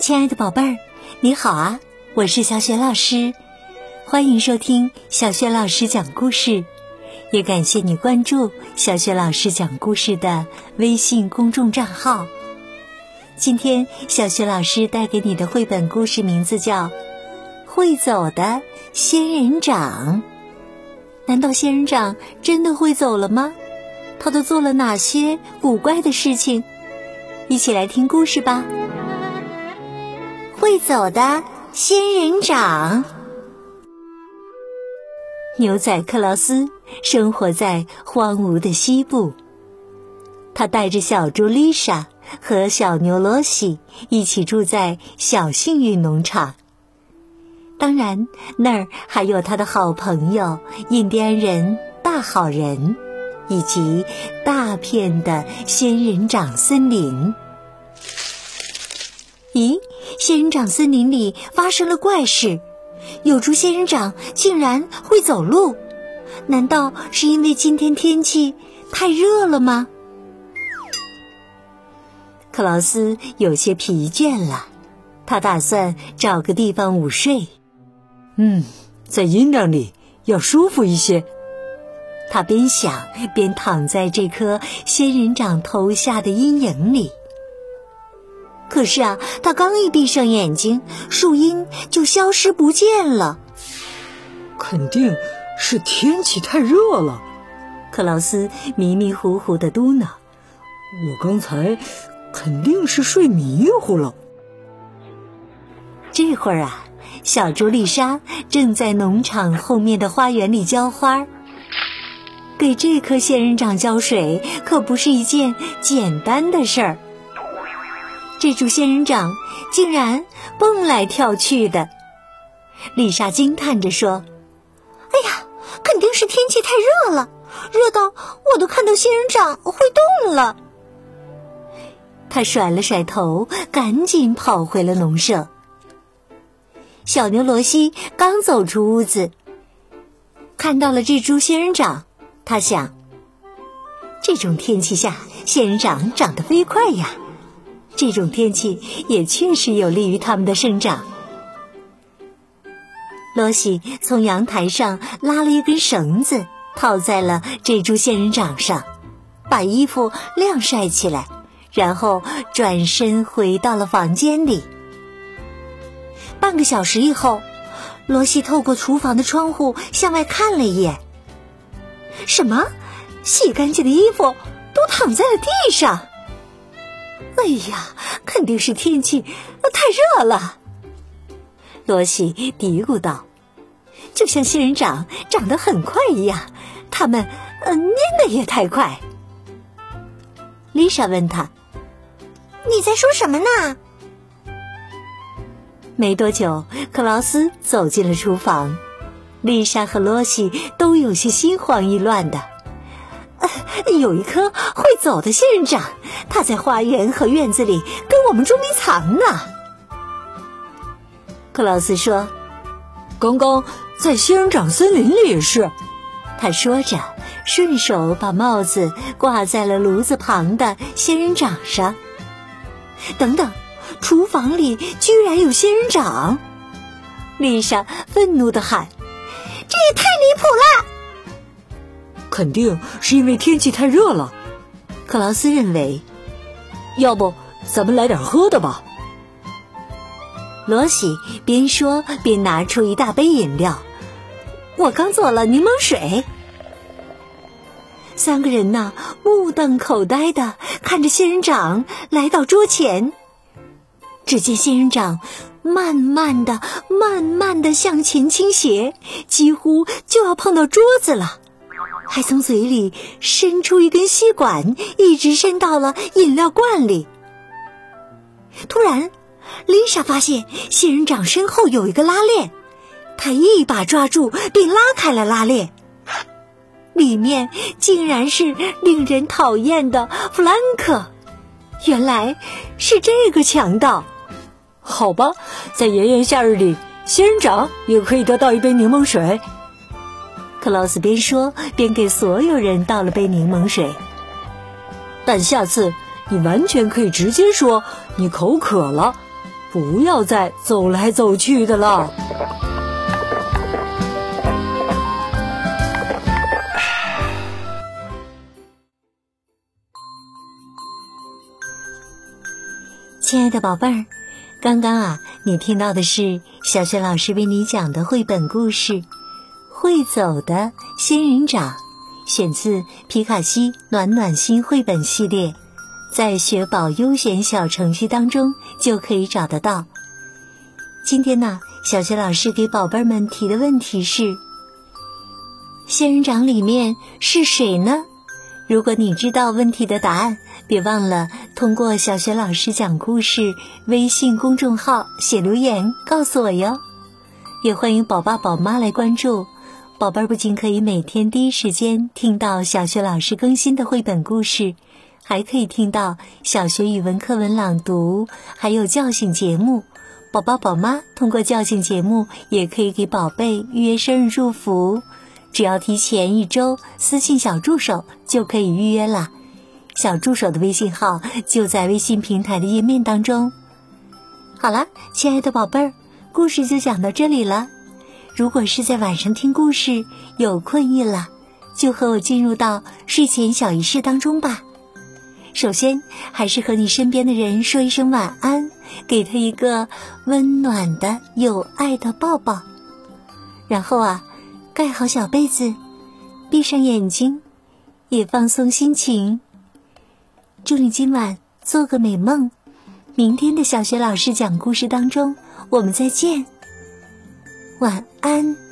亲爱的宝贝儿，你好啊！我是小雪老师，欢迎收听小雪老师讲故事，也感谢你关注小雪老师讲故事的微信公众账号。今天，小雪老师带给你的绘本故事名字叫《会走的仙人掌》。难道仙人掌真的会走了吗？他都做了哪些古怪的事情？一起来听故事吧。会走的仙人掌。牛仔克劳斯生活在荒芜的西部，他带着小猪丽莎和小牛罗西一起住在小幸运农场。当然，那儿还有他的好朋友印第安人大好人，以及大片的仙人掌森林。咦，仙人掌森林里发生了怪事，有株仙人掌竟然会走路，难道是因为今天天气太热了吗？克劳斯有些疲倦了，他打算找个地方午睡。嗯，在阴凉里要舒服一些。他边想边躺在这棵仙人掌头下的阴影里。可是啊，他刚一闭上眼睛，树荫就消失不见了。肯定是天气太热了，克劳斯迷迷糊糊的嘟囔：“我刚才肯定是睡迷糊了。”这会儿啊，小猪丽莎正在农场后面的花园里浇花。给这棵仙人掌浇水可不是一件简单的事儿。这株仙人掌竟然蹦来跳去的，丽莎惊叹着说：“哎呀，肯定是天气太热了，热到我都看到仙人掌会动了。”她甩了甩头，赶紧跑回了农舍。小牛罗西刚走出屋子，看到了这株仙人掌，他想：这种天气下，仙人掌长得飞快呀。这种天气也确实有利于它们的生长。罗西从阳台上拉了一根绳子，套在了这株仙人掌上，把衣服晾晒起来，然后转身回到了房间里。半个小时以后，罗西透过厨房的窗户向外看了一眼，什么？洗干净的衣服都躺在了地上。哎呀，肯定是天气太热了。罗西嘀咕道：“就像仙人掌长得很快一样，它们呃蔫的也太快。”丽莎问他：“你在说什么呢？”没多久，克劳斯走进了厨房，丽莎和罗西都有些心慌意乱的。有一颗会走的仙人掌，它在花园和院子里跟我们捉迷藏呢。克劳斯说：“刚刚在仙人掌森林里也是。”他说着，顺手把帽子挂在了炉子旁的仙人掌上。等等，厨房里居然有仙人掌！丽莎愤怒的喊：“这也太离谱了！”肯定是因为天气太热了，克劳斯认为。要不咱们来点喝的吧？罗西边说边拿出一大杯饮料。我刚做了柠檬水。三个人呐，目瞪口呆的看着仙人掌来到桌前。只见仙人掌慢慢的、慢慢的向前倾斜，几乎就要碰到桌子了。还从嘴里伸出一根吸管，一直伸到了饮料罐里。突然，丽莎发现仙人掌身后有一个拉链，她一把抓住并拉开了拉链，里面竟然是令人讨厌的弗兰克。原来是这个强盗。好吧，在炎炎夏日里，仙人掌也可以得到一杯柠檬水。克劳斯边说边给所有人倒了杯柠檬水。但下次你完全可以直接说你口渴了，不要再走来走去的了。亲爱的宝贝儿，刚刚啊，你听到的是小学老师为你讲的绘本故事《会走的仙人掌》，选自皮卡西暖暖心绘本系列，在学宝优选小程序当中就可以找得到。今天呢，小学老师给宝贝们提的问题是：仙人掌里面是谁呢？如果你知道问题的答案，别忘了通过小学老师讲故事微信公众号写留言告诉我哟。也欢迎宝爸宝妈来关注，宝贝儿不仅可以每天第一时间听到小学老师更新的绘本故事，还可以听到小学语文课文朗读，还有叫醒节目。宝宝宝妈通过叫醒节目也可以给宝贝预约生日祝福。只要提前一周私信小助手就可以预约了，小助手的微信号就在微信平台的页面当中。好了，亲爱的宝贝儿，故事就讲到这里了。如果是在晚上听故事有困意了，就和我进入到睡前小仪式当中吧。首先，还是和你身边的人说一声晚安，给他一个温暖的、有爱的抱抱。然后啊。盖好小被子，闭上眼睛，也放松心情。祝你今晚做个美梦。明天的小学老师讲故事当中，我们再见。晚安。